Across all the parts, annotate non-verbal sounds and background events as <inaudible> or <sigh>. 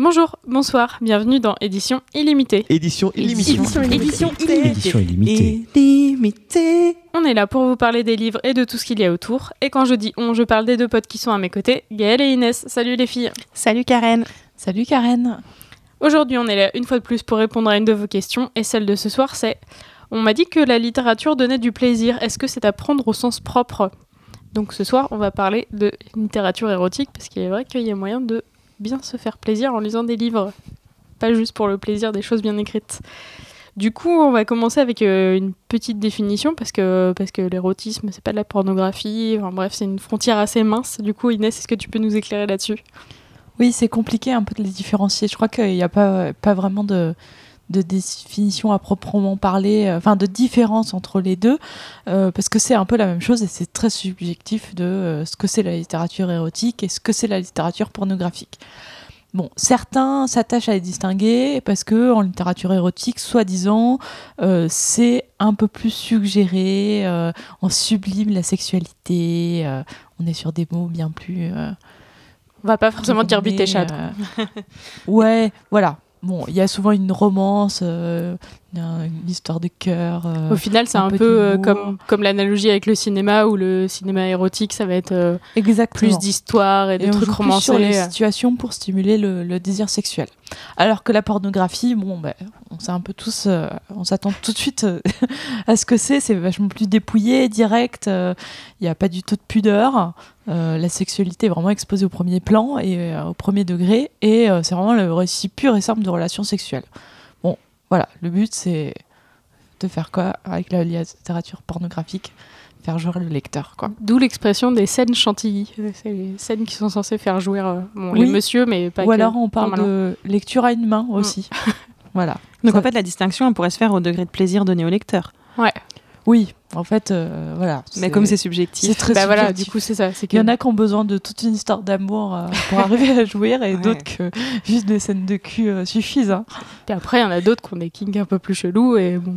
Bonjour, bonsoir, bienvenue dans Édition illimitée. Édition illimitée. Édition Édition Édition illimitée. illimitée. On est là pour vous parler des livres et de tout ce qu'il y a autour. Et quand je dis on, je parle des deux potes qui sont à mes côtés, Gaëlle et Inès. Salut les filles. Salut Karen. Salut Karen. Aujourd'hui, on est là une fois de plus pour répondre à une de vos questions. Et celle de ce soir, c'est On m'a dit que la littérature donnait du plaisir. Est-ce que c'est à prendre au sens propre? Donc ce soir, on va parler de littérature érotique parce qu'il est vrai qu'il y a moyen de bien se faire plaisir en lisant des livres. Pas juste pour le plaisir des choses bien écrites. Du coup, on va commencer avec euh, une petite définition parce que, parce que l'érotisme, c'est pas de la pornographie. Bref, c'est une frontière assez mince. Du coup, Inès, est-ce que tu peux nous éclairer là-dessus? Oui, c'est compliqué un peu de les différencier. Je crois qu'il n'y a pas, pas vraiment de, de définition à proprement parler, euh, enfin de différence entre les deux, euh, parce que c'est un peu la même chose et c'est très subjectif de euh, ce que c'est la littérature érotique et ce que c'est la littérature pornographique. Bon, certains s'attachent à les distinguer parce que en littérature érotique, soi-disant, euh, c'est un peu plus suggéré, on sublime la sexualité, on est sur des mots bien plus. On va pas forcément dire bite et chatte. <laughs> ouais, voilà. Bon, il y a souvent une romance, euh, une histoire de cœur. euh, Au final, c'est un un, peu peu euh, comme, comme l'analogie avec le cinéma où le cinéma érotique, ça va être plus d'histoire et on trucs plus sur les situations pour stimuler le, le désir sexuel. Alors que la pornographie, bon, ben, on sait un peu tous, on s'attend tout de suite <laughs> à ce que c'est. C'est vachement plus dépouillé, direct. Il n'y a pas du tout de pudeur. Euh, la sexualité est vraiment exposée au premier plan et euh, au premier degré. Et euh, c'est vraiment le récit pur et simple de relations sexuelles. Bon, voilà. Le but, c'est de faire quoi avec la littérature pornographique? Faire jouer le lecteur, quoi. D'où l'expression des scènes chantilly. C'est les scènes qui sont censées faire jouer euh, bon, Oui. les messieurs, mais pas Ou que. alors on parle de lecture à une main aussi. <laughs> voilà. Donc Ça- en fait, la distinction, elle pourrait se faire au degré de plaisir donné au lecteur. Oui, en fait, euh, voilà. Mais comme c'est subjectif. c'est très Bah voilà, subjectif. du coup, c'est ça. Il y en a qui ont besoin de toute une histoire d'amour euh, pour <laughs> arriver à jouir et Ouais. d'autres que juste des scènes de cul euh, suffisent. hein. Puis après, il y en a d'autres qui ont des kinks un peu plus chelous et bon.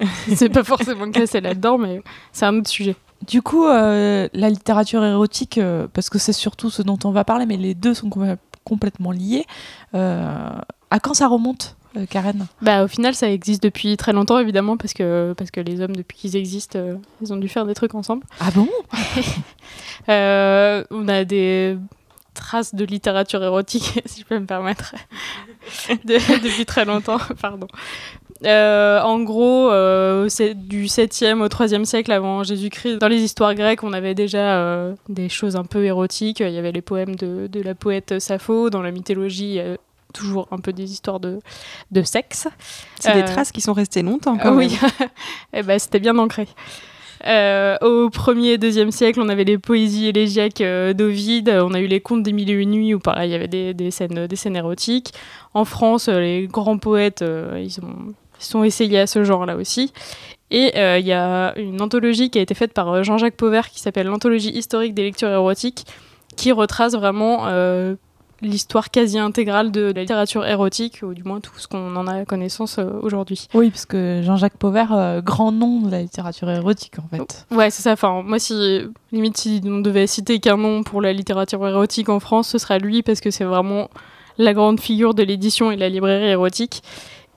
<laughs> c'est pas forcément classé là-dedans, mais c'est un autre sujet. Du coup, la littérature érotique, parce que c'est surtout ce dont on va parler, mais les deux sont com- complètement liés. à quand ça remonte, Karen Bah, au final, ça existe depuis très longtemps, évidemment, parce que, parce que les hommes, depuis qu'ils existent, euh, ils ont dû faire des trucs ensemble. Ah bon? <laughs> Euh, on a des traces de littérature érotique, <laughs> si je peux me permettre, <laughs> de- depuis très longtemps. Pardon. Euh, en gros, euh, c'est du 7e au 3e siècle avant Jésus-Christ. Dans les histoires grecques, on avait déjà euh, des choses un peu érotiques. Il y avait les poèmes de, de la poète Sappho. Dans la mythologie, toujours un peu des histoires de, de sexe. C'est des Euh, traces qui sont restées longtemps. Quand oui, <laughs> Eh ben, c'était bien ancré. Euh, au 1er et 2e siècle, on avait les poésies élégiaques euh, d'Ovide, on a eu les contes des mille et une nuits où pareil, il y avait des, des scènes, des scènes érotiques. En France, euh, les grands poètes, euh, ils, ont, ils sont essayés à ce genre-là aussi. Et il y a une anthologie qui a été faite par Jean-Jacques Pauvert qui s'appelle l'anthologie historique des lectures érotiques, qui retrace vraiment l'histoire quasi intégrale de la littérature érotique, ou du moins tout ce qu'on en a connaissance euh, aujourd'hui. Oui, parce que Jean-Jacques Pauvert, euh, grand nom de la littérature érotique, en fait. Ouais, c'est ça. Enfin, moi, si limite si on devait citer qu'un nom pour la littérature érotique en France, ce serait lui parce que c'est vraiment la grande figure de l'édition et de la librairie érotique.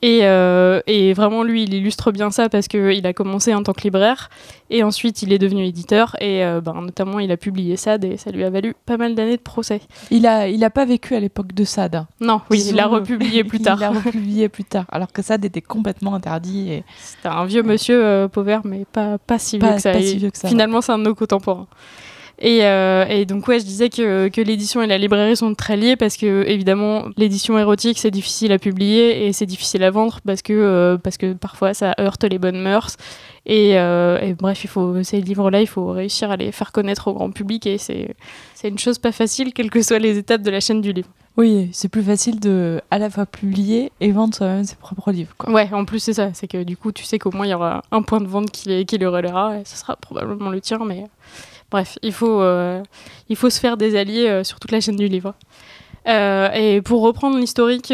Et, euh, et vraiment, lui, il illustre bien ça parce qu'il a commencé en tant que libraire et ensuite il est devenu éditeur et euh, ben, notamment il a publié Sade et ça lui a valu pas mal d'années de procès. Il a, il a pas vécu à l'époque de Sade. Non, oui, il l'a republié plus tard. Il l'a <laughs> republié plus tard, alors que Sade était complètement interdit. Et... C'était un vieux monsieur euh, Pauvert, mais pas, pas si vieux Pas- que ça. pas Et si vieux que ça, Finalement, c'est un de nos contemporains. Et, euh, et donc, ouais, je disais que, que l'édition et la librairie sont très liées parce que, évidemment, l'édition érotique, c'est difficile à publier et c'est difficile à vendre parce que, euh, parce que parfois ça heurte les bonnes mœurs. Et, euh, et bref, il faut, ces livres-là, il faut réussir à les faire connaître au grand public et c'est une chose pas facile, quelles que soient les étapes de la chaîne du livre. Oui, c'est plus facile de à la fois publier et vendre soi-même ses propres livres. Quoi. Ouais, en plus, c'est ça. C'est que du coup, tu sais qu'au moins, il y aura un point de vente qui, les- qui le relaiera et ce sera probablement le tien. Mais bref, il faut, euh, il faut se faire des alliés euh, sur toute la chaîne du livre. Euh, et pour reprendre l'historique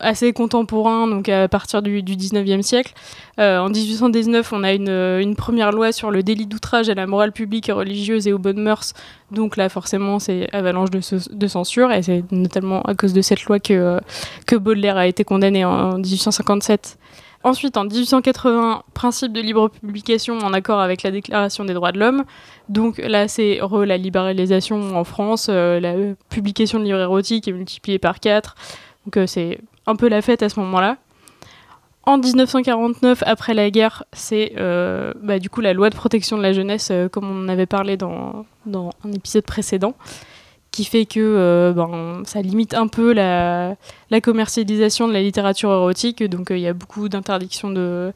assez contemporain, donc à partir du, du 19e siècle, en 1819, on a une, une, première loi sur le délit d'outrage à la morale publique et religieuse et aux bonnes mœurs. Donc là, forcément, c'est avalanche de, de, censure. Et c'est notamment à cause de cette loi que, que Baudelaire a été condamné en 1857 Ensuite, en 1880, principe de libre publication en accord avec la Déclaration des droits de l'homme. Donc là, c'est re la libéralisation en France. Euh, la publication de livres érotiques est multipliée par 4. Donc euh, c'est un peu la fête à ce moment-là. En 1949, après la guerre, c'est euh, bah, du coup la loi de protection de la jeunesse, comme on en avait parlé dans un épisode précédent qui fait que euh, ben, ça limite un peu la, la, commercialisation de la littérature érotique. Donc euh, il y a beaucoup d'interdictions de...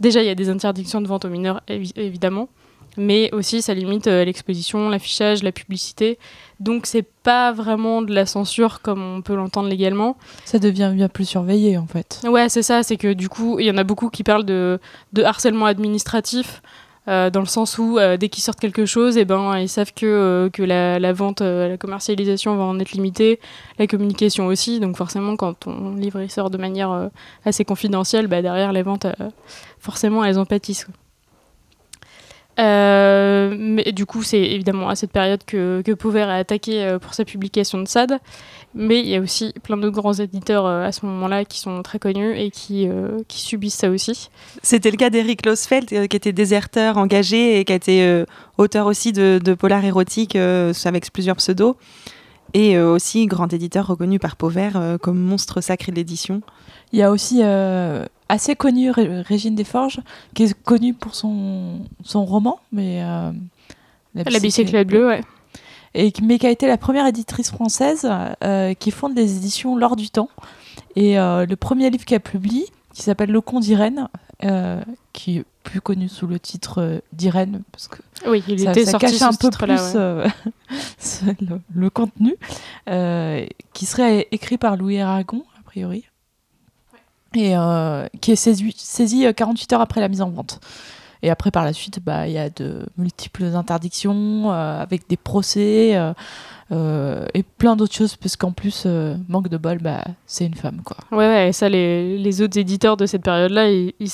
Déjà, il y a des interdictions de vente aux mineurs, évidemment. Mais aussi, ça limite euh, l'exposition, l'affichage, la publicité. Donc, c'est pas vraiment de la censure comme on peut l'entendre légalement. Ça devient bien plus surveillé, en fait. Ouais, c'est ça. C'est que du coup, il y en a beaucoup qui parlent de, de harcèlement administratif. Euh, dans le sens où euh, dès qu'ils sortent quelque chose, eh ben, ils savent que, euh, que la, vente, la commercialisation va en être limitée, la communication aussi. Donc forcément, quand ton livre sort de manière assez confidentielle, bah, derrière les ventes, forcément, elles en pâtissent. mais du coup, c'est évidemment à cette période que, que Pauvert a attaqué pour sa publication de Sade. Mais il y a aussi plein de grands éditeurs euh, à ce moment-là qui sont très connus et qui, euh, qui subissent ça aussi. C'était le cas d'Eric Losfeld, euh, qui était déserteur engagé et qui a été auteur aussi de, de polar érotique avec plusieurs pseudos. Et aussi grand éditeur reconnu par Pauvert comme monstre sacré de l'édition. Il y a aussi assez connu Régine Desforges, qui est connue pour son, son roman, mais... La bicyclette bleue, ouais et, mais qui a été la première éditrice française euh, qui fonde des éditions L'Or du Temps. Et euh, le premier livre qu'elle publie, qui s'appelle Le Con d'Irène, euh, qui est plus connu sous le titre d'Irène, parce que oui, il ça, était ça sorti cache un peu plus <laughs> le, le, contenu, qui serait écrit par Louis Aragon, a priori, et qui est saisi, saisi 48 heures après la mise en vente. Et après, par la suite, bah, il y a de multiples interdictions euh, avec des procès euh, euh, et plein d'autres choses, parce qu'en plus, manque de bol, bah, c'est une femme. Quoi. Ouais, et ça, les, les autres éditeurs de cette période-là, ils, ils,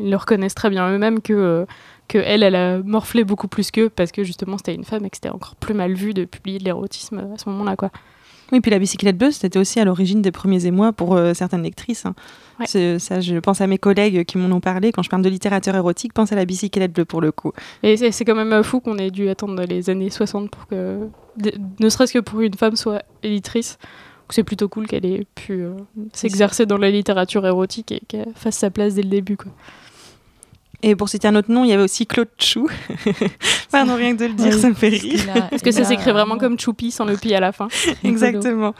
ils, le reconnaissent très bien eux-mêmes que, que elle, elle a morflé beaucoup plus qu'eux, parce que justement, c'était une femme et que c'était encore plus mal vu de publier de l'érotisme à ce moment-là. quoi. Oui, puis la bicyclette bleue, c'était aussi à l'origine des premiers émois pour euh, certaines lectrices. Hein. Ouais. Ça, je pense à mes collègues qui m'en ont parlé. Quand je parle de littérature érotique, pense à la bicyclette bleue pour le coup. Et c'est quand même fou qu'on ait dû attendre les années 60 pour que, ne serait-ce que pour une femme soit éditrice. C'est plutôt cool qu'elle ait pu euh, s'exercer dans la littérature érotique et qu'elle fasse sa place dès le début. Quoi. Et pour citer un autre nom, il y avait aussi Claude Chou. <laughs> Pardon, rien que de le dire, ça me fait rire. Parce que ça s'écrit vraiment comme Choupi sans le pi à la fin. <laughs> Exactement.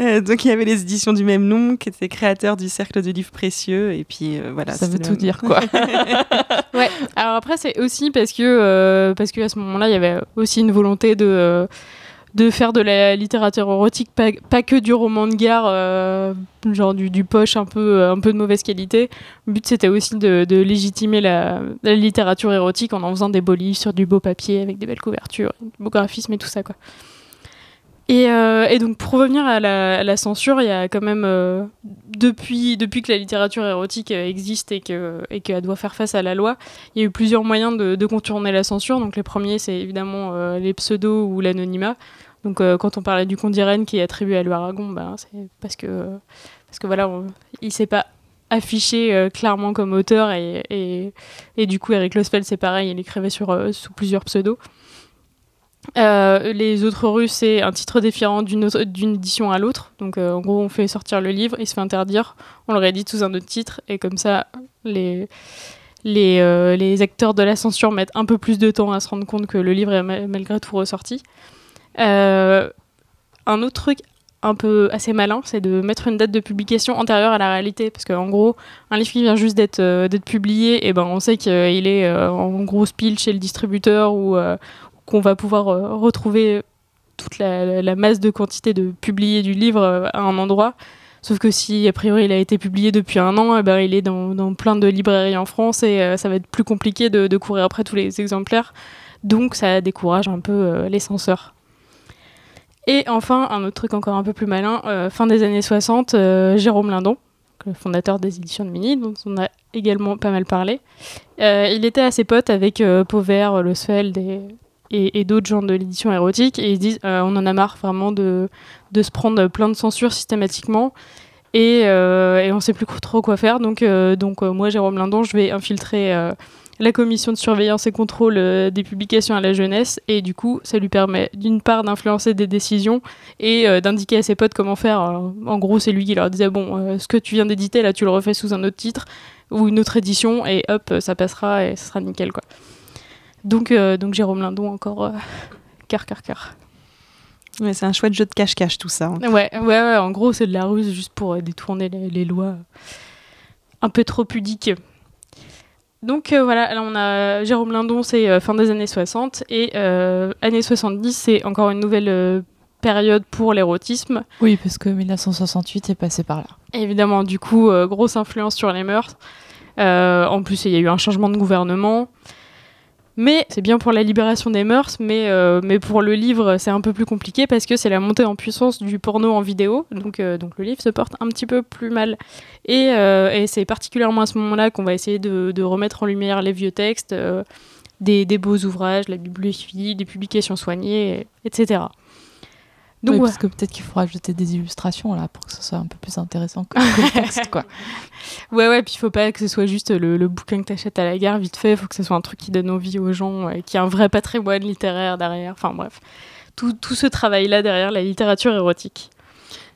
Euh, donc il y avait les éditions du même nom, qui étaient créateurs du Cercle de livres précieux. Et puis euh, voilà. Ça veut tout dire, quoi. <laughs> ouais. Alors après, c'est aussi parce que, euh, parce qu'à ce moment-là, il y avait aussi une volonté de de faire de la littérature érotique, pas, que du roman de gare, euh, genre du, poche un peu, euh, un peu de mauvaise qualité. Le but c'était aussi de, légitimer la, littérature érotique en en faisant des beaux livres sur du beau papier avec des belles couvertures, du beau graphisme et tout ça. Et, euh, et, donc pour revenir à la, censure, il y a quand même euh, depuis, depuis que la littérature érotique existe et qu'elle et qu'elle doit faire face à la loi, il y a eu plusieurs moyens de, contourner la censure. Donc les premiers, c'est évidemment euh, les pseudos ou l'anonymat. Donc euh, quand on parlait du comte d'Irène qui est attribué à Louis Aragon, ben, c'est parce que, parce que voilà, il s'est pas affiché euh, clairement comme auteur et, et, du coup Eric Losfeld c'est pareil, il écrivait sous plusieurs pseudos. Euh, les autres rues, c'est un titre différent d'une édition à l'autre. Donc, euh, en gros, on fait sortir le livre, il se fait interdire, on le réédite sous un autre titre, et comme ça, les, euh, acteurs de la censure mettent un peu plus de temps à se rendre compte que le livre est ma malgré tout ressorti. Un autre truc un peu assez malin, c'est de mettre une date de publication antérieure à la réalité. Parce qu'en gros, un livre qui vient juste d'être publié, et ben on sait qu'il est en grosse pile chez le distributeur ou, qu'on va pouvoir euh, retrouver toute la, masse de quantité de publiés du livre euh, à un endroit. Sauf que si, a priori, il a été publié depuis un an, eh ben, il est dans, plein de librairies en France et euh, ça va être plus compliqué de, courir après tous les exemplaires. Donc, ça décourage un peu les censeurs. Et enfin, un autre truc encore un peu plus malin, fin des années 60, euh, Jérôme Lindon, le fondateur des éditions de Mini, dont on a également pas mal parlé. Il était assez pote avec Pauvert, Losfeld et, et, d'autres gens de l'édition érotique, et ils disent euh, on en a marre vraiment de, de se prendre plein de censures systématiquement. Et, euh, on sait plus trop quoi faire. Donc, euh, donc moi, Jérôme Lindon, je vais infiltrer la commission de surveillance et contrôle des publications à la jeunesse. Et du coup, ça lui permet d'une part d'influencer des décisions et d'indiquer à ses potes comment faire. En gros, c'est lui qui leur disait bon, ce que tu viens d'éditer, là, tu le refais sous un autre titre ou une autre édition, et hop, ça passera et ça sera nickel, quoi. Donc, euh, donc Jérôme Lindon, encore euh, <laughs> cœur, cœur, cœur. Ouais, c'est un chouette jeu de cache-cache tout ça. hein. Ouais, ouais, ouais, en gros, c'est de la ruse juste pour euh, détourner les, les lois euh, un peu trop pudiques. Donc euh, voilà, là on a Jérôme Lindon, c'est euh, fin des années 60, et euh, années 70, c'est encore une nouvelle euh, période pour l'érotisme. Oui, parce que 1968 est passé par là. Évidemment, du coup, euh, grosse influence sur les mœurs. Euh, en plus, il y a eu un changement de gouvernement. Mais c'est bien pour la libération des mœurs, mais, euh, mais pour le livre, c'est un peu plus compliqué parce que c'est la montée en puissance du porno en vidéo. Donc, euh, donc le livre se porte un petit peu plus mal. Et, euh, et c'est particulièrement à ce moment-là qu'on va essayer de, remettre en lumière les vieux textes, des, des beaux ouvrages, la bibliophilie, des publications soignées, etc. Donc, oui, ouais. parce que peut-être qu'il faudra ajouter des illustrations là pour que ce soit un peu plus intéressant que que <laughs> le texte, quoi. Ouais, ouais, puis il faut pas que ce soit juste le, le bouquin que t'achètes à la gare vite fait, il faut que ce soit un truc qui donne envie aux gens, et qui a un vrai patrimoine littéraire derrière. Enfin bref, tout, tout ce travail-là derrière la littérature érotique.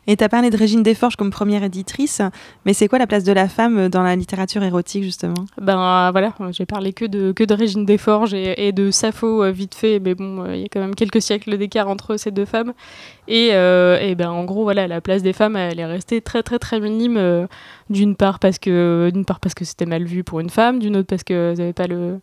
Et tu as parlé de Régine Desforges comme première éditrice, mais c'est quoi la place de la femme dans la littérature érotique justement? Ben voilà, j'ai parlé que de, que de Régine Desforges et, de Sappho euh, vite fait, mais bon, euh, il y a quand même quelques siècles d'écart entre ces deux femmes. Et, euh, et ben en gros, voilà, la place des femmes, elle est restée très très très minime, euh, d'une part parce que d'une part parce que c'était mal vu pour une femme, d'une autre parce que n'avaient pas le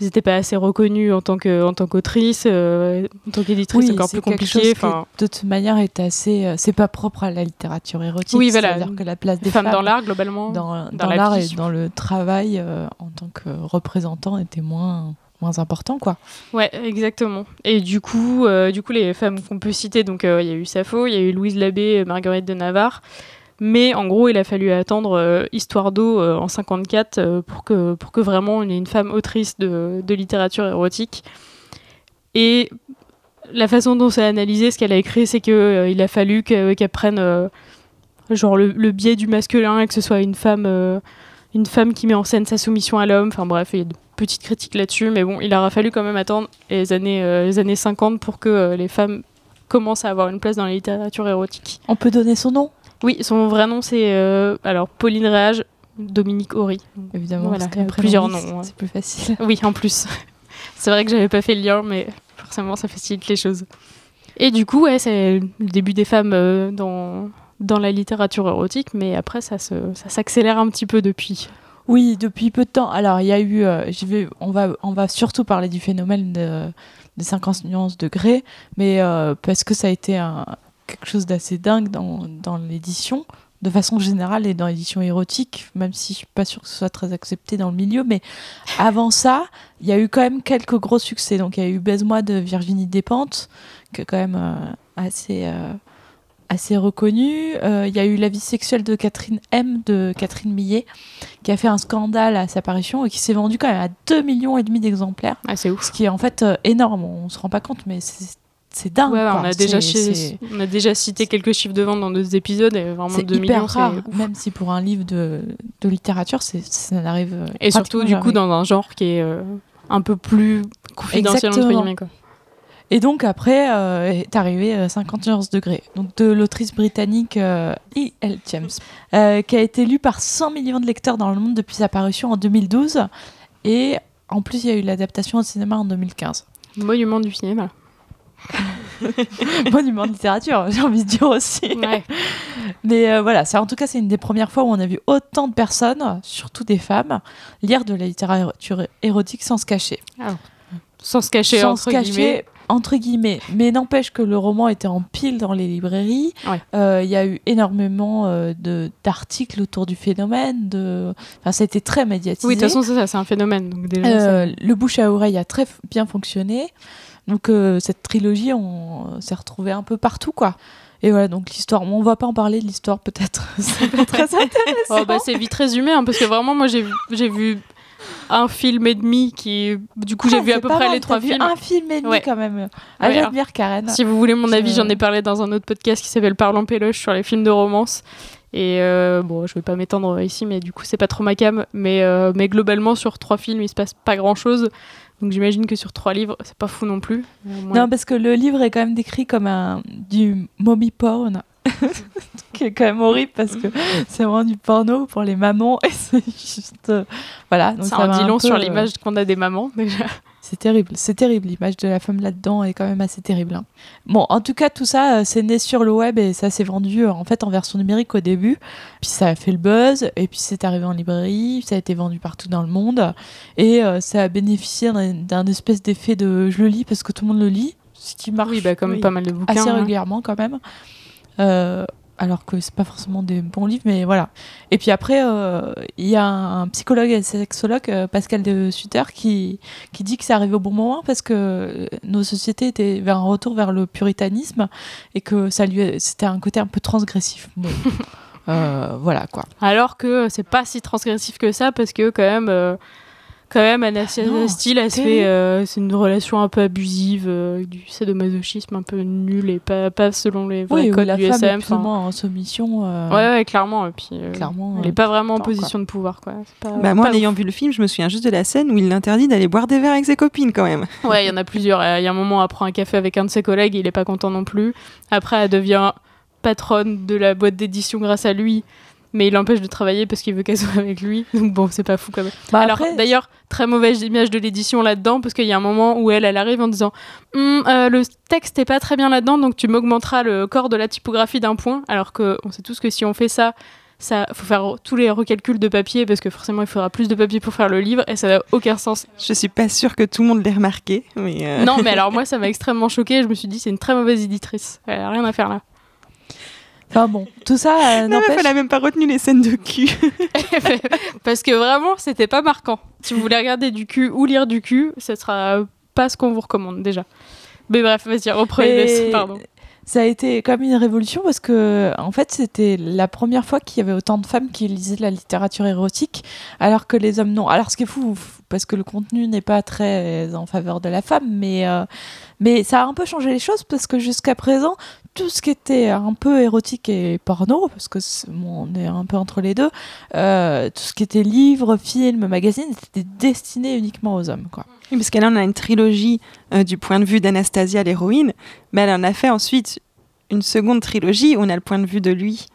elles n'étaient pas assez reconnues en tant que en tant qu'autrice, euh, en tant qu'éditrice, c'est encore plus compliqué. Enfin, de toute manière, est assez. euh, c'est pas propre à la littérature érotique. Oui, voilà. C'est-à-dire que la place des femmes femmes dans l'art globalement. dans, dans dans la l'art et dans le travail euh, en tant que représentant était moins moins important, quoi. Ouais, exactement. Et du coup, du coup, les femmes qu'on peut citer, donc il y a eu Sappho, il y a eu Louise Labbé, Marguerite de Navarre. Mais en gros, il a fallu attendre euh, Histoire d'eau euh, en 54 euh, pour, que, pour que vraiment on ait une femme autrice de, littérature érotique. Et la façon dont c'est analysé, ce qu'elle a écrit, c'est qu'il a fallu que- qu'elle prenne genre le, le biais du masculin et que ce soit une femme, une femme qui met en scène sa soumission à l'homme. Enfin bref, il y a de petites critiques là-dessus, mais bon, il aura fallu quand même attendre les années, les années 50 pour que les femmes commencent à avoir une place dans la littérature érotique. On peut donner son nom, Oui, son vrai nom c'est euh, alors Pauline Réage, Dominique Horry. évidemment. Voilà, parce il y a qu'après plusieurs noms, ouais. C'est plus facile. <laughs> Oui, en plus. <laughs> c'est vrai que j'avais pas fait le lien, mais forcément ça facilite les choses. Et du coup, ouais, c'est le début des femmes euh, dans, dans la littérature érotique, mais après ça se- ça s'accélère un petit peu depuis. Oui, depuis peu de temps. Alors, il y a eu. euh, je vais, on, va, on va surtout parler du phénomène de, des 50 nuances de Grey, mais euh, parce que ça a été un, quelque chose d'assez dingue dans, dans l'édition, de façon générale, et dans l'édition érotique, même si je suis pas sûre que ce soit très accepté dans le milieu. Mais avant ça, il y a eu quand même quelques gros succès. Donc, il y a eu Baise-moi de Virginie Despentes, qui est quand même euh, assez. euh, assez reconnu. Euh, Il y a eu La vie sexuelle de Catherine M de Catherine Millet qui a fait un scandale à sa parution et qui s'est vendu quand même à 2 millions et demi d'exemplaires, Ah, c'est ouf. ce qui est en fait énorme. On se rend pas compte, mais c'est c'est dingue. Ouais, on, a déjà on a cité quelques chiffres de vente dans d'autres épisodes et vraiment c'est 2 hyper millions, rare, même si pour un livre de, de littérature, ça n'arrive euh, Et surtout, du coup, dans un genre qui est euh, un peu plus confidentiel, entre Exactement. guillemets. Quoi. Et donc après euh, est arrivé euh, 51 degrés, donc de l'autrice britannique euh, E.L. James, euh, qui a été lue par 100 millions de lecteurs dans le monde depuis sa parution en 2012. Et en plus, il y a eu l'adaptation au cinéma en 2015. Monument du cinéma. <laughs> Monument de littérature, <laughs> j'ai envie de dire aussi. Ouais. Mais euh, voilà, c'est en tout cas c'est une des premières fois où on a vu autant de personnes, surtout des femmes, lire de la littérature érotique sans se cacher. Sans se cacher, sans entre se cacher guillemets. entre guillemets. Mais n'empêche que le roman était en pile dans les librairies. Ouais. Euh, Il y a eu énormément euh, de d'articles autour du phénomène. De... Enfin, ça a été très médiatisé. Oui, de toute façon, ça, ça, c'est un phénomène. Donc déjà, ça- le bouche à oreille a très bien fonctionné. Donc euh, cette trilogie, on s'est retrouvé un peu partout, quoi. Et voilà, donc l'histoire, on va pas en parler de l'histoire peut-être. <laughs> C'est pas très <laughs> intéressant. Oh, bah, c'est vite résumé, hein, parce que vraiment, moi, j'ai vu, j'ai vu un film et demi qui. Du coup, j'ai Ah, vu à peu près mal, les trois films. Un film et demi Ouais. quand même. Ah, Ouais, J'admire Karen. Si vous voulez mon avis, j'en ai parlé dans un autre podcast qui s'appelle Parlons Péloche sur les films de romance. Et euh, bon, je vais pas m'étendre ici, mais du coup, c'est pas trop ma cam. Mais, euh, mais globalement, sur trois films, il se passe pas grand chose. Donc j'imagine que sur trois livres, c'est pas fou non plus. Non, parce que le livre est quand même décrit comme un du mommy porn. <laughs> qui est quand même horrible parce que c'est vraiment du porno pour les mamans et c'est juste euh, voilà donc ça ça en dit un long peu, sur euh, l'image qu'on a des mamans, déjà. C'est terrible c'est terrible l'image de la femme là-dedans est quand même assez terrible hein. bon en tout cas tout ça euh, c'est né sur le web et ça s'est vendu euh, en fait en version numérique au début puis ça a fait le buzz et puis c'est arrivé en librairie ça a été vendu partout dans le monde et euh, ça a bénéficié d'un espèce d'effet de je le lis parce que tout le monde le lit ce qui marche Oui, bah, comme oui, pas mal de bouquins. assez hein. régulièrement quand même. Euh, alors que c'est pas forcément des bons livres, mais voilà. Et puis après, euh, il y a un psychologue et sexologue, euh, Pascal de Sutter, qui, qui dit que c'est arrivé au bon moment parce que nos sociétés étaient vers un retour vers le puritanisme et que ça lui, c'était un côté un peu transgressif. Bon. <laughs> Euh, voilà quoi. Alors que c'est pas si transgressif que ça, parce que quand même, quand même, Anastasia non, Steele, elle se fait, euh, c'est une relation un peu abusive, euh, du sadomasochisme un peu nul et pas, pas selon les vrais Oui, codes la du femme est SM. plus ou enfin. moins en soumission. euh, Ouais, ouais, clairement. Et puis, euh, Clairement, elle est pas vraiment en position de pouvoir, quoi. Pas- Bah, moi, en ayant vu le film, je me souviens juste de la scène où il l'interdit d'aller boire des verres avec ses copines quand même. <laughs> Ouais, il y en a plusieurs. Il y a un moment, elle prend un café avec un de ses collègues, il est pas content non plus. Après, elle devient patronne de la boîte d'édition grâce à lui, mais il l'empêche de travailler parce qu'il veut qu'elle <laughs> soit avec lui. Donc bon, c'est pas fou quand même. bah Alors après, d'ailleurs, très mauvaise image de l'édition là-dedans, parce qu'il y a un moment où elle, elle arrive en disant Hum, euh, le texte est pas très bien là-dedans, donc tu m'augmenteras le corps de la typographie d'un point. Alors que on sait tous que si on fait ça, ça faut faire tous les recalculs de papier parce que forcément il faudra plus de papier pour faire le livre et ça n'a aucun sens. Je suis pas sûre que tout le monde l'ait remarqué, mais euh, Non, mais <laughs> alors moi ça m'a extrêmement choqué. Je me suis dit c'est une très mauvaise éditrice. Elle a rien à faire là. Enfin bon, tout ça euh, n'empêche. elle a même pas retenu les scènes de cul. <laughs> Parce que vraiment c'était pas marquant. Si vous voulez regarder du cul ou lire du cul, ce sera pas ce qu'on vous recommande déjà. Mais bref, vas-y, reprenez. Et Pardon. Ça a été comme une révolution parce que, en fait, c'était la première fois qu'il y avait autant de femmes qui lisaient de la littérature érotique, alors que les hommes non. Alors, ce qui est fou, parce que le contenu n'est pas très en faveur de la femme, mais, euh, mais ça a un peu changé les choses parce que jusqu'à présent, tout ce qui était un peu érotique et porno, parce que bon, on est un peu entre les deux, euh, tout ce qui était livres, films, magazines, était destiné uniquement aux hommes, quoi. Oui, parce qu'elle en a une trilogie euh, du point de vue d'Anastasia, l'héroïne, mais elle en a fait ensuite une seconde trilogie où on a le point de vue de lui.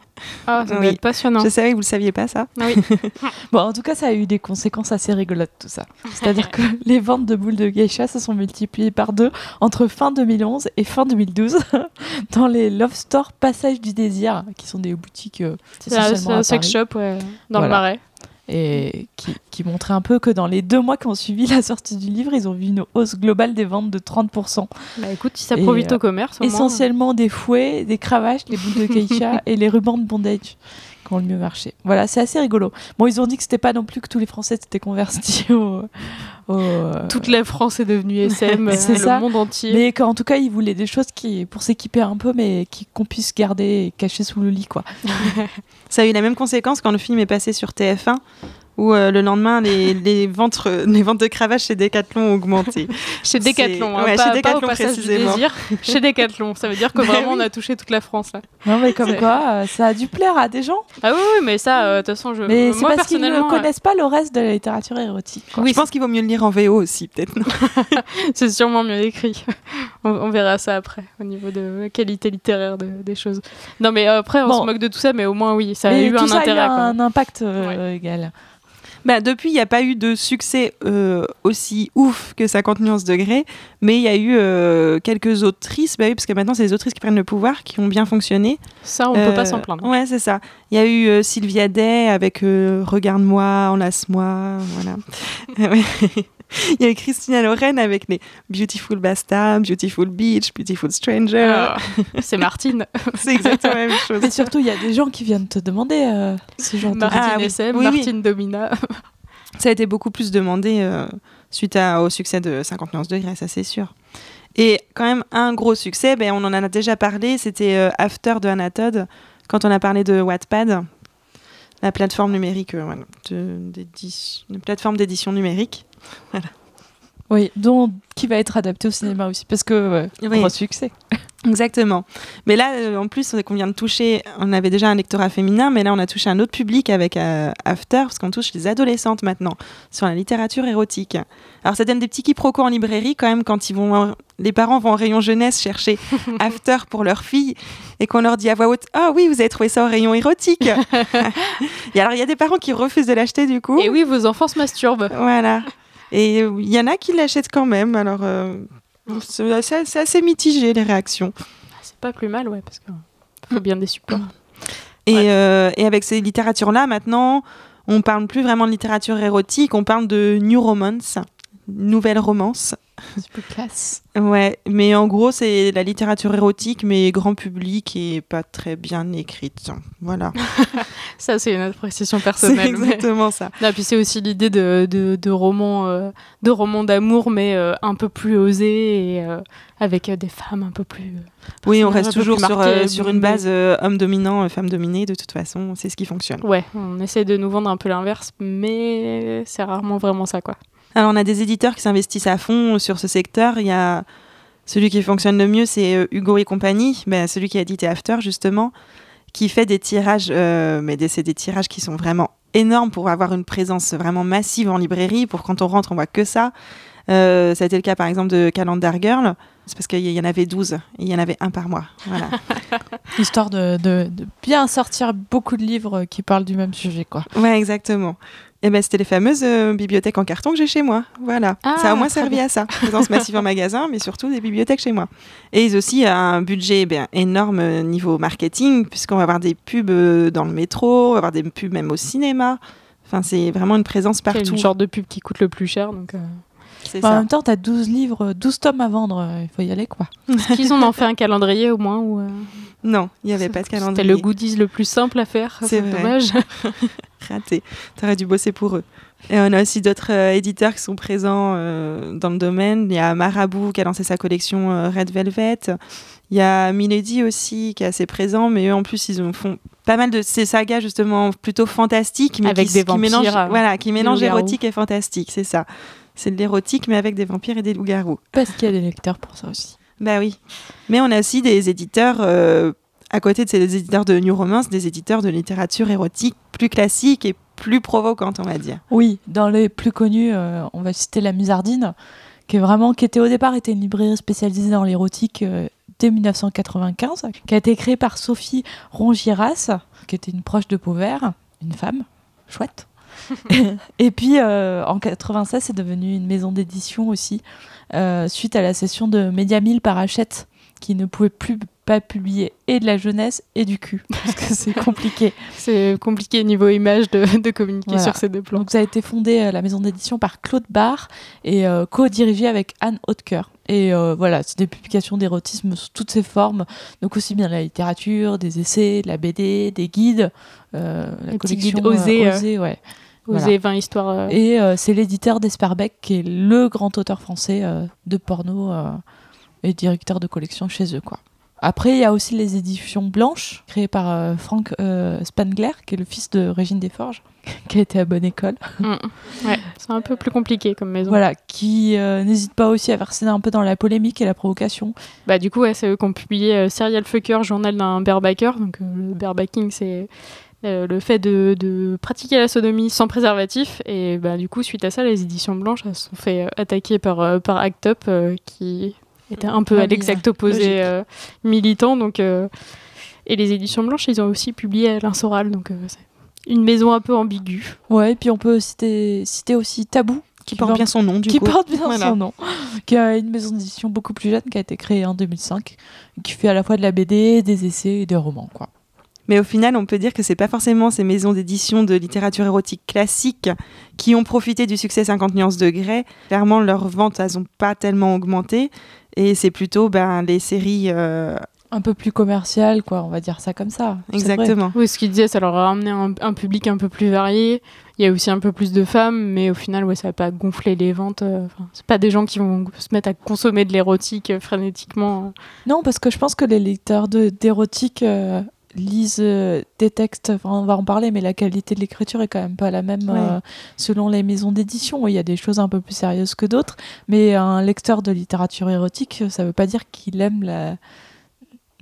Ah, ça Oui. être passionnant. Je savais que vous le saviez pas, ça. Ah oui. <laughs> Bon, en tout cas, ça a eu des conséquences assez rigolotes, tout ça. C'est-à-dire que <laughs> les ventes de boules de geisha se sont multipliées par deux entre fin 2011 et fin 2012 <laughs> dans les Love Store Passage du Désir, qui sont des boutiques euh, C'est un, sex shop ouais, dans le marais. Et qui, qui montraient un peu que dans les deux mois qui ont suivi la sortie du livre, ils ont vu une hausse globale des ventes de 30%. Bah écoute, si ça profite au commerce, au moins. Essentiellement des fouets, des cravaches, des boules de <laughs> geisha et les rubans de bondage qui ont le mieux marché. Voilà, c'est assez rigolo. Bon, ils ont dit que c'était pas non plus que tous les Français s'étaient convertis <laughs> au. au, euh, Toute la France est devenue SM, <laughs> C'est le ça. monde entier. mais qu'en tout cas, ils voulaient des choses qui, pour s'équiper un peu, mais qui- qu'on puisse garder et cacher sous le lit, quoi. <laughs> Ça a eu la même conséquence quand le film est passé sur TF1, où euh, le lendemain, les, les, ventes, <laughs> les ventes de cravaches chez Decathlon ont augmenté. <laughs> Chez Decathlon, hein, ouais, pas, chez pas au Decathlon passage du précisément. désir. <laughs> chez Decathlon, ça veut dire que Bah vraiment oui. on a touché toute la France là. Non, mais comme quoi, euh, ça a dû plaire à des gens. Ah oui, oui, mais ça, euh, de toute façon, je. Mais c'est parce qu'ils ne euh, connaissent pas le reste de la littérature érotique. quoi. Oui, je pense qu'il vaut mieux le lire en VO aussi, peut-être. c'est sûrement mieux écrit. on, on verra ça après au niveau de la qualité littéraire de- des choses. Non, mais euh, après on Bon. se moque de tout ça, mais au moins oui, ça a Mais eu tout un ça intérêt. a eu quoi. un impact euh, égal. Bah, depuis, il n'y a pas eu de succès euh, aussi ouf que 50 nuances degrés, mais il y a eu euh, quelques autrices, bah oui, parce que maintenant, c'est les autrices qui prennent le pouvoir, qui ont bien fonctionné. Ça, on Euh, peut pas s'en plaindre. Ouais, c'est ça. Il y a eu euh, Sylvia Day avec euh, Regarde-moi, enlace-moi, voilà. <laughs> <laughs> Il y a eu Christina Loren avec les Beautiful Basta, Beautiful Beach, Beautiful Stranger. Ah, <laughs> c'est Martine. <laughs> C'est exactement la même chose. Mais surtout, il y a des gens qui viennent te demander euh, ce genre de Martine Ah oui. SM, Oui, oui. Martine Domina. Ça a été beaucoup plus demandé euh, suite à- au succès de 50 nuances degrés, ça c'est sûr. Et quand même, un gros succès, ben, on en a déjà parlé, c'était euh, After de Anatode, quand on a parlé de Wattpad, la plateforme numérique, euh, voilà, de- plateforme d'édition numérique. <laughs> Oui, dont, qui va être adapté au cinéma aussi, parce que euh, Oui. gros succès. Exactement. Mais là, euh, en plus, on qu'on vient de toucher, on avait déjà un lectorat féminin, mais là, on a touché un autre public avec euh, After, parce qu'on touche les adolescentes maintenant, sur la littérature érotique. Alors, ça donne des petits quiproquos en librairie quand même, quand ils vont, en- les parents vont en rayon jeunesse chercher <laughs> After pour leur fille, et qu'on leur dit à voix haute Ah oui, vous avez trouvé ça au rayon érotique <laughs> <laughs> Et alors, il y a des parents qui refusent de l'acheter du coup. Et oui, vos enfants se masturbent. Voilà. Et il y en a qui l'achètent quand même, alors. euh, c'est assez- mitigé les réactions. C'est pas plus mal, ouais, parce qu'il faut bien des supports. Et, Ouais. euh, et avec ces littératures-là, maintenant, on parle plus vraiment de littérature érotique, on parle de new romance, nouvelle romance. <laughs> C'est plus classe. Ouais, mais en gros, c'est la littérature érotique, mais grand public et pas très bien écrite. Voilà, <laughs> Ça, c'est une appréciation c'est personnelle. mais- exactement ça. Non, puis c'est aussi l'idée de, de, de romans euh, d'amour, mais euh, un peu plus osés et euh, avec des femmes un peu plus. Oui, on reste un toujours sur, sur une base homme dominant, femme dominée, de toute façon, c'est ce qui fonctionne. Ouais, on essaie de nous vendre un peu l'inverse, mais c'est rarement vraiment ça, quoi. Alors, on a des éditeurs qui s'investissent à fond sur ce secteur. Il y a celui qui fonctionne le mieux, c'est euh, Hugo et compagnie, ben, celui qui a édité After, justement, qui fait des tirages, euh, mais c'est des tirages qui sont vraiment énormes pour avoir une présence vraiment massive en librairie. Pour quand on rentre, on voit que ça. Euh, ça a été le cas, par exemple, de Calendar Girl. C'est parce qu'il y y en avait 12 et il y en avait un par mois. Voilà. <laughs> Histoire de, de- de bien sortir beaucoup de livres qui parlent du même sujet, quoi. ouais, exactement. Et ben, c'était les fameuses euh, bibliothèques en carton que j'ai chez moi. Voilà. Ah, ça a au moins servi bien. à ça. Présence <laughs> massive en magasin, mais surtout des bibliothèques chez moi. Et ils ont aussi un budget ben, énorme euh, niveau marketing, puisqu'on va avoir des pubs euh, dans le métro, on va avoir des pubs même au cinéma. Enfin, c'est vraiment une présence C'est partout. le genre de pub qui coûte le plus cher, donc. euh, Bah, en même temps, t'as 12 livres, 12 tomes à vendre, euh, il faut y aller, quoi. Est-ce qu'ils en ont fait un calendrier au moins ou, euh, <laughs> Non, il n'y avait pas de C'était calendrier. le goodies le plus simple à faire, C'est dommage. <laughs> <laughs> Raté. T'aurais dû bosser pour eux. Et on a aussi d'autres euh, éditeurs qui sont présents euh, dans le domaine. Il y a Marabout qui a lancé sa collection euh, Red Velvet. Il y a Milady aussi qui est assez présent, mais eux en plus ils ont font pas mal de ces sagas justement plutôt fantastiques, mais Avec qui, des qui vampires, mélangent, voilà, qui mélangent érotique et fantastique, c'est ça. C'est de l'érotique mais avec des vampires et des loups-garous. Parce qu'il y a des lecteurs pour ça aussi. Bah oui. Mais on a aussi des éditeurs, euh, à côté de ces éditeurs de New Romance, des éditeurs de littérature érotique plus classique et plus provocante, on va dire. Oui, dans les plus connus, euh, on va citer La Musardine, qui est vraiment, qui était au départ était une librairie spécialisée dans l'érotique euh, dès 1995, qui a été créée par Sophie Rongiras, qui était une proche de Pauvert, une femme, chouette. <laughs> Et puis euh, en 96, c'est devenu une maison d'édition aussi, euh, suite à la cession de Media 1000 par Hachette, qui ne pouvait plus pas publier et de la jeunesse et du cul, <laughs> parce que c'est compliqué. C'est compliqué niveau image de, de communiquer Voilà. sur ces deux plans. Donc ça a été fondé euh, la maison d'édition par Claude Barre et euh, co-dirigé avec Anne Hautecoeur. Et euh, voilà, c'est des publications d'érotisme sous toutes ses formes, donc aussi bien la littérature, des essais, de la BD, des guides, euh, la collection guides osés, euh. osés, ouais. Oser 20 histoires. euh, Et euh, c'est l'éditeur d'Esperbeck qui est le grand auteur français euh, de porno et directeur de collection chez eux, quoi. Après, il y a aussi les éditions blanches, créées par Frank euh, Spangler, qui est le fils de Régine Desforges, <laughs> qui a été à bonne école. mm. Ouais, c'est un peu plus compliqué comme maison. Voilà, qui n'hésite pas aussi à verser un peu dans la polémique et la provocation. Bah, du coup, ouais, c'est eux qui ont publié Serial Fucker, journal d'un barebacker. Donc, le barebacking, c'est euh, le fait de, de pratiquer la sodomie sans préservatif. Et bah, du coup, suite à ça, les éditions blanches elles se sont fait euh, attaquer par, euh, par Act Up, euh, qui était un peu Ah à l'exact opposé euh, militant. Donc, euh, et les éditions blanches, ils ont aussi publié L'Insoral. Donc, euh, c'est une maison un peu ambiguë. Ouais, et puis on peut citer, citer aussi Tabou, Qui porte bien son nom, du qui coup. porte bien Voilà. son nom, <laughs> qui a une maison d'édition beaucoup plus jeune, qui a été créée en 2005, qui fait à la fois de la BD, des essais et des romans, quoi. Mais au final, on peut dire que c'est pas forcément ces maisons d'édition de littérature érotique classique qui ont profité du succès 50 nuances de Grey. Clairement, leurs ventes, elles n'ont pas tellement augmenté. Et c'est plutôt ben, les séries euh, un peu plus commercial, quoi, on va dire ça comme ça. Exactement. Oui, ce qu'il disait, ça leur a amené un, un public un peu plus varié. Il y a aussi un peu plus de femmes, mais au final, ouais, ça n'a pas gonflé les ventes. euh, Enfin, c'est pas des gens qui vont se mettre à consommer de l'érotique euh, frénétiquement. Non, parce que je pense que les lecteurs de- d'érotique euh, lisent euh, des textes, enfin, on va en parler, mais la qualité de l'écriture est quand même pas la même euh, selon les maisons d'édition. Il y a des choses un peu plus sérieuses que d'autres, mais un lecteur de littérature érotique, ça veut pas dire qu'il aime la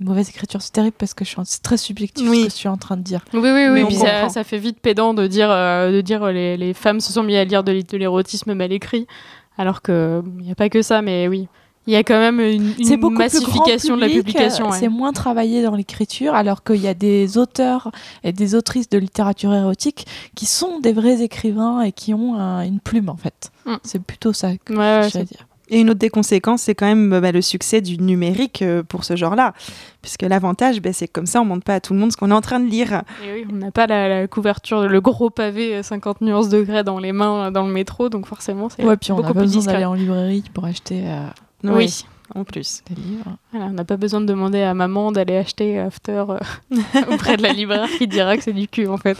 mauvaise écriture. C'est terrible parce que je suis en- c'est très subjectif Oui. ce que je suis en train de dire. Oui, oui, Mais oui. on Puis ça, fait vite pédant de dire, euh, de dire euh, les, les femmes se sont mis à lire de, l'é- de l'érotisme mal écrit, alors que il n'y a pas que ça, mais oui. Il y a quand même une, une c'est beaucoup plus massification de la public, publication. euh, ouais. C'est moins travaillé dans l'écriture, alors qu'il y a des auteurs et des autrices de littérature érotique qui sont des vrais écrivains et qui ont un- une plume en fait. Mm. C'est plutôt ça que Ouais, c'est- à dire. Et une autre des conséquences, c'est quand même bah, le succès du numérique euh, pour ce genre-là. Puisque l'avantage, bah, c'est que comme ça, on montre pas à tout le monde ce qu'on est en train de lire. Et oui, on n'a pas la, la couverture, le gros pavé euh, 50 nuances degrés dans les mains euh, dans le métro, donc forcément c'est Ouais, puis on beaucoup plus besoin d'aller en librairie pour acheter euh, Oui, en plus. des livres. Voilà, on n'a pas besoin de demander à maman d'aller acheter After euh, <laughs> auprès de la libraire qui dira que c'est du cul en fait.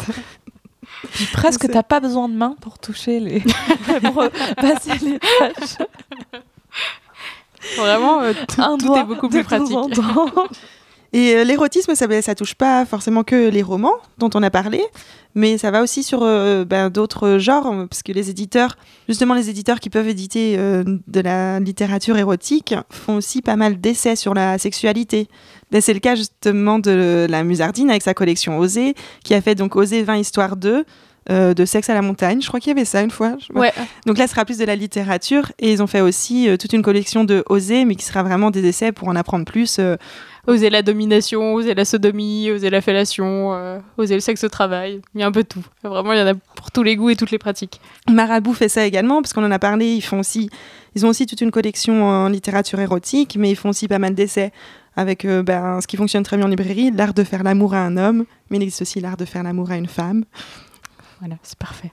Puis presque, t'as pas besoin de main pour toucher les. <laughs> pour euh, passer les pages. Vraiment, euh, tout, Un tout doigt est beaucoup de plus temps pratique. Et euh, l'érotisme, ça, bah, ça touche pas forcément que les romans dont on a parlé, mais ça va aussi sur euh, bah, d'autres genres, parce que les éditeurs, justement les éditeurs qui peuvent éditer euh, de la littérature érotique, font aussi pas mal d'essais sur la sexualité. Là, C'est le cas justement de la Musardine avec sa collection Osée, qui a fait donc Osée 20 histoires 2. Euh, de sexe à la montagne, je crois qu'il y avait ça une fois. Ouais, Donc là, ce sera plus de la littérature et ils ont fait aussi euh, toute une collection de Osée, mais qui sera vraiment des essais pour en apprendre plus euh, oser la domination, oser la sodomie, oser la fellation, oser le sexe au travail. Il y a un peu de tout. Vraiment, il y en a pour tous les goûts et toutes les pratiques. Marabout fait ça également, parce qu'on en a parlé, ils, font aussi, ils ont aussi toute une collection en littérature érotique, mais ils font aussi pas mal d'essais avec euh, ben, ce qui fonctionne très bien en librairie, l'art de faire l'amour à un homme, mais il existe aussi l'art de faire l'amour à une femme. Voilà, c'est parfait.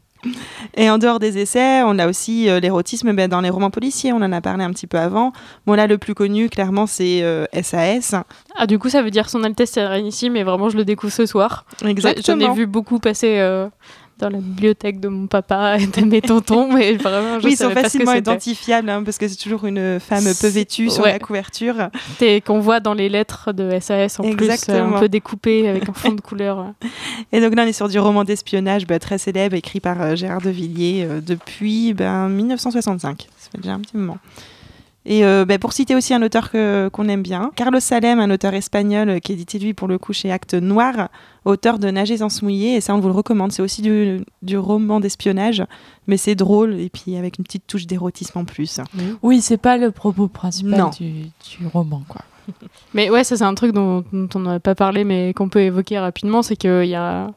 Et en dehors des essais, on a aussi euh, l'érotisme ben, dans les romans policiers, on en a parlé un petit peu avant. Bon là, le plus connu, clairement, c'est euh, SAS. Ah, du coup, ça veut dire son Altesse Sérénissime, mais vraiment, je le découvre ce soir. J'en Exactement. ai vu beaucoup passer euh, dans la bibliothèque de mon papa <laughs> et de mes tontons, mais vraiment, je oui, ils sont facilement identifiables, hein, parce que c'est toujours une femme peu vêtue sur Ouais. la couverture. Et qu'on voit dans les lettres de SAS en plus, euh, Exactement. un peu découpées avec un fond de <laughs> couleur. Et donc là, on est sur du roman d'espionnage bah, très célèbre, écrit par euh, Gérard de Villiers euh, depuis ben, 1965. Ça fait déjà un petit moment. Et euh, bah, pour citer aussi un auteur qu'on aime bien, Carlos Salem, un auteur espagnol euh, qui est édité lui pour le coup chez Actes Noir, auteur de Nager sans se mouiller, et ça on vous le recommande. C'est aussi du, du roman d'espionnage, mais c'est drôle et puis avec une petite touche d'érotisme en plus. Oui, c'est pas le propos principal du, du roman, quoi. <laughs> Mais ouais, ça c'est un truc dont, dont on n'a pas parlé, mais qu'on peut évoquer rapidement, c'est qu'il y a,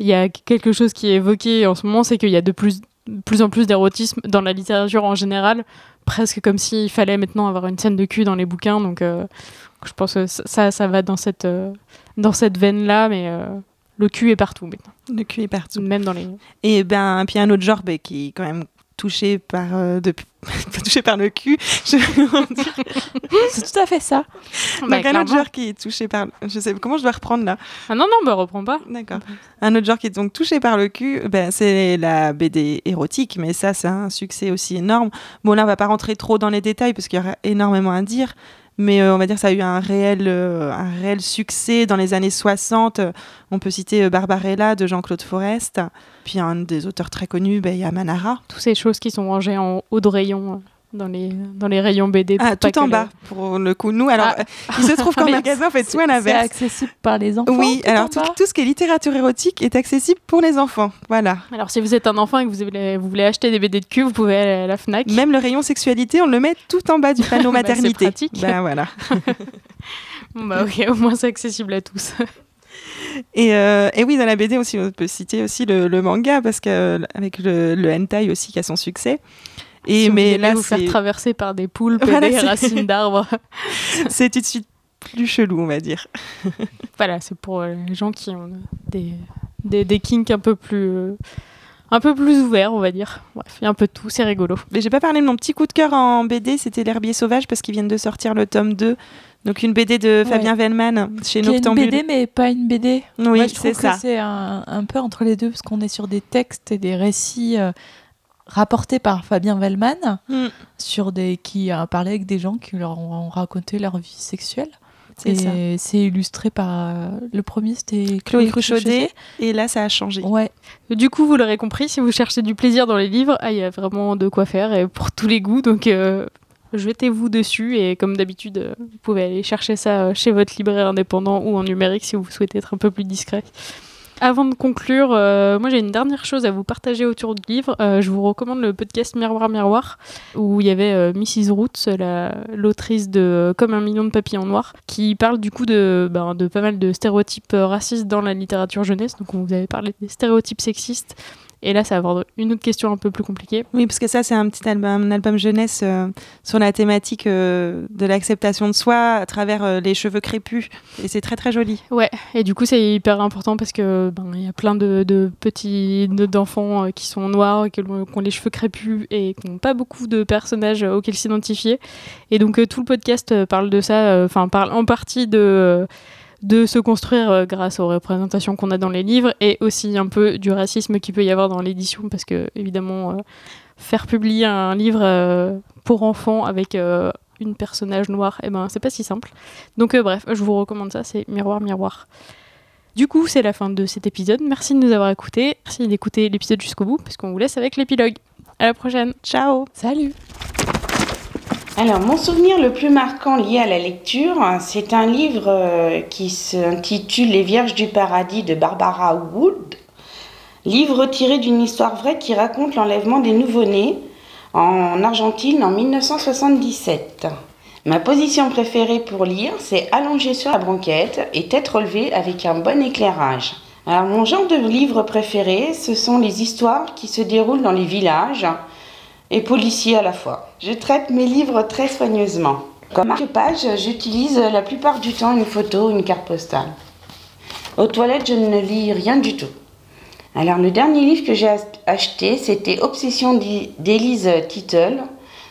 y a quelque chose qui est évoqué en ce moment, c'est qu'il y a de plus, plus en plus d'érotisme dans la littérature en général, presque comme s'il fallait maintenant avoir une scène de cul dans les bouquins. Donc euh, je pense que ça, ça va dans cette, euh, dans cette veine-là, mais euh, le cul est partout maintenant, Le cul est partout. même dans les... Et ben, puis un autre genre bah, qui est quand même touché par, euh, depuis- <laughs> touché par le cul. Je- <laughs> C'est tout à fait ça. Donc Bah, un autre clairement. genre qui est touché par... Je sais comment je dois reprendre là? Ah non, non, bah reprends pas. D'accord. Un autre genre qui est donc touché par le cul, ben, c'est la BD érotique, mais ça, c'est un succès aussi énorme. Bon, là, on va pas rentrer trop dans les détails parce qu'il y aura énormément à dire, mais euh, on va dire ça a eu un réel, euh, un réel succès dans les années 60. Euh, On peut citer Barbarella de Jean-Claude Forest. Puis un des auteurs très connus, ben, il a Manara. Toutes ces choses qui sont rangées en haut de rayon euh, dans les, dans les rayons BD. Ah, tout en bas, pour le coup. Nous, alors, Ah. euh, il se trouve <laughs> qu'en Mais magasin, on fait tout à C'est l'inverse. accessible par les enfants. Oui, tout alors en tout, tout ce qui est littérature érotique est accessible pour les enfants. Voilà. Alors, si vous êtes un enfant et que vous voulez, vous voulez acheter des BD de cul, vous pouvez aller à la Fnac. Même le rayon sexualité, on le met tout en bas du <laughs> panneau Bah, c'est maternité. pratique. Ben voilà. <laughs> Bon, bah, ok, au moins c'est accessible à tous. Et, euh, et oui, dans la BD aussi, on peut citer aussi le, le manga parce que euh, le hentai aussi qui a son succès. Et Si vous mais voulez là, vous faire c'est traverser par des poulpes Voilà, et des racines d'arbres. <laughs> c'est tout de suite plus chelou, on va dire. <laughs> voilà, c'est pour euh, les gens qui ont des, des, des kinks un peu plus. euh, un peu plus ouverts, on va dire. Bref, il y a un peu de tout, c'est rigolo. Mais j'ai pas parlé de mon petit coup de cœur en BD, c'était L'herbier sauvage parce qu'ils viennent de sortir le tome 2. Donc une BD de Ouais. Fabien Vellman chez Qui est une Noctambule. BD, mais pas une BD. Oui, c'est trouve que ça. c'est un, un peu entre les deux, parce qu'on est sur des textes et des récits euh, rapportés par Fabien Vellman, Mm, sur des, qui a parlé avec des gens qui leur ont raconté leur vie sexuelle. c'est ça. Et c'est illustré par. euh, le premier, c'était Chloé Cruchaudet. Et là, ça a changé. Ouais. Du coup, vous l'aurez compris, si vous cherchez du plaisir dans les livres, ah, il y a vraiment de quoi faire et pour tous les goûts. Donc, euh, jetez-vous dessus et comme d'habitude, euh, vous pouvez aller chercher ça chez votre libraire indépendant ou en numérique si vous souhaitez être un peu plus discret. Avant de conclure, euh, moi j'ai une dernière chose à vous partager autour du livre. Euh, je vous recommande le podcast Miroir Miroir, où il y avait euh, Mrs. Roots, la- l'autrice de Comme un million de papillons noirs, qui parle du coup de, ben, de pas mal de stéréotypes racistes dans la littérature jeunesse. Donc on vous avait parlé des stéréotypes sexistes. Et là, ça va avoir une autre question un peu plus compliquée. Oui, parce que ça, c'est un petit album, un album jeunesse euh, sur la thématique euh, de l'acceptation de soi à travers euh, les cheveux crépus. Et c'est très très joli. Ouais, et du coup, c'est hyper important parce que ben, il y a plein de, de petits de- d'enfants qui sont noirs, qui ont, qui ont les cheveux crépus et qui n'ont pas beaucoup de personnages auxquels s'identifier. Et donc, tout le podcast parle de ça, enfin, parle en partie de. De se construire euh, grâce aux représentations qu'on a dans les livres et aussi un peu du racisme qu'il peut y avoir dans l'édition parce que évidemment euh, faire publier un livre euh, pour enfants avec euh, une personnage noire eh ben c'est pas si simple. Donc bref je vous recommande ça c'est miroir miroir. Du coup c'est la fin de cet épisode. Merci de nous avoir écoutés. Merci d'écouter l'épisode jusqu'au bout parce qu'on vous laisse avec l'épilogue. À la prochaine. Ciao. Salut Alors, mon souvenir le plus marquant lié à la lecture, c'est un livre euh, qui s'intitule Les Vierges du Paradis de Barbara Wood. Livre tiré d'une histoire vraie qui raconte l'enlèvement des nouveau-nés en Argentine en 1977. Ma position préférée pour lire, c'est allongé sur la banquette et tête relevée avec un bon éclairage. Alors, mon genre de livre préféré, ce sont les histoires qui se déroulent dans les villages et policiers à la fois. Je traite mes livres très soigneusement. Comme marque-page, j'utilise la plupart du temps une photo, une carte postale. Aux toilettes, je ne lis rien du tout. Alors, le dernier livre que j'ai acheté, c'était Obsession d'Élise Tittle.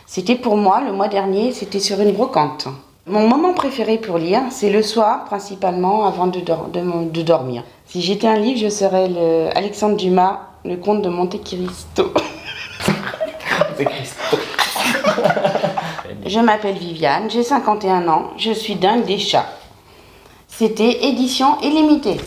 C'était pour moi le mois dernier, c'était sur une brocante. Mon moment préféré pour lire, c'est le soir, principalement avant de, dormir. Si j'étais un livre, je serais le Alexandre Dumas, le comte de Monte Cristo. <laughs> <laughs> Je m'appelle Viviane, j'ai 51 ans, je suis dingue des chats. C'était édition illimitée.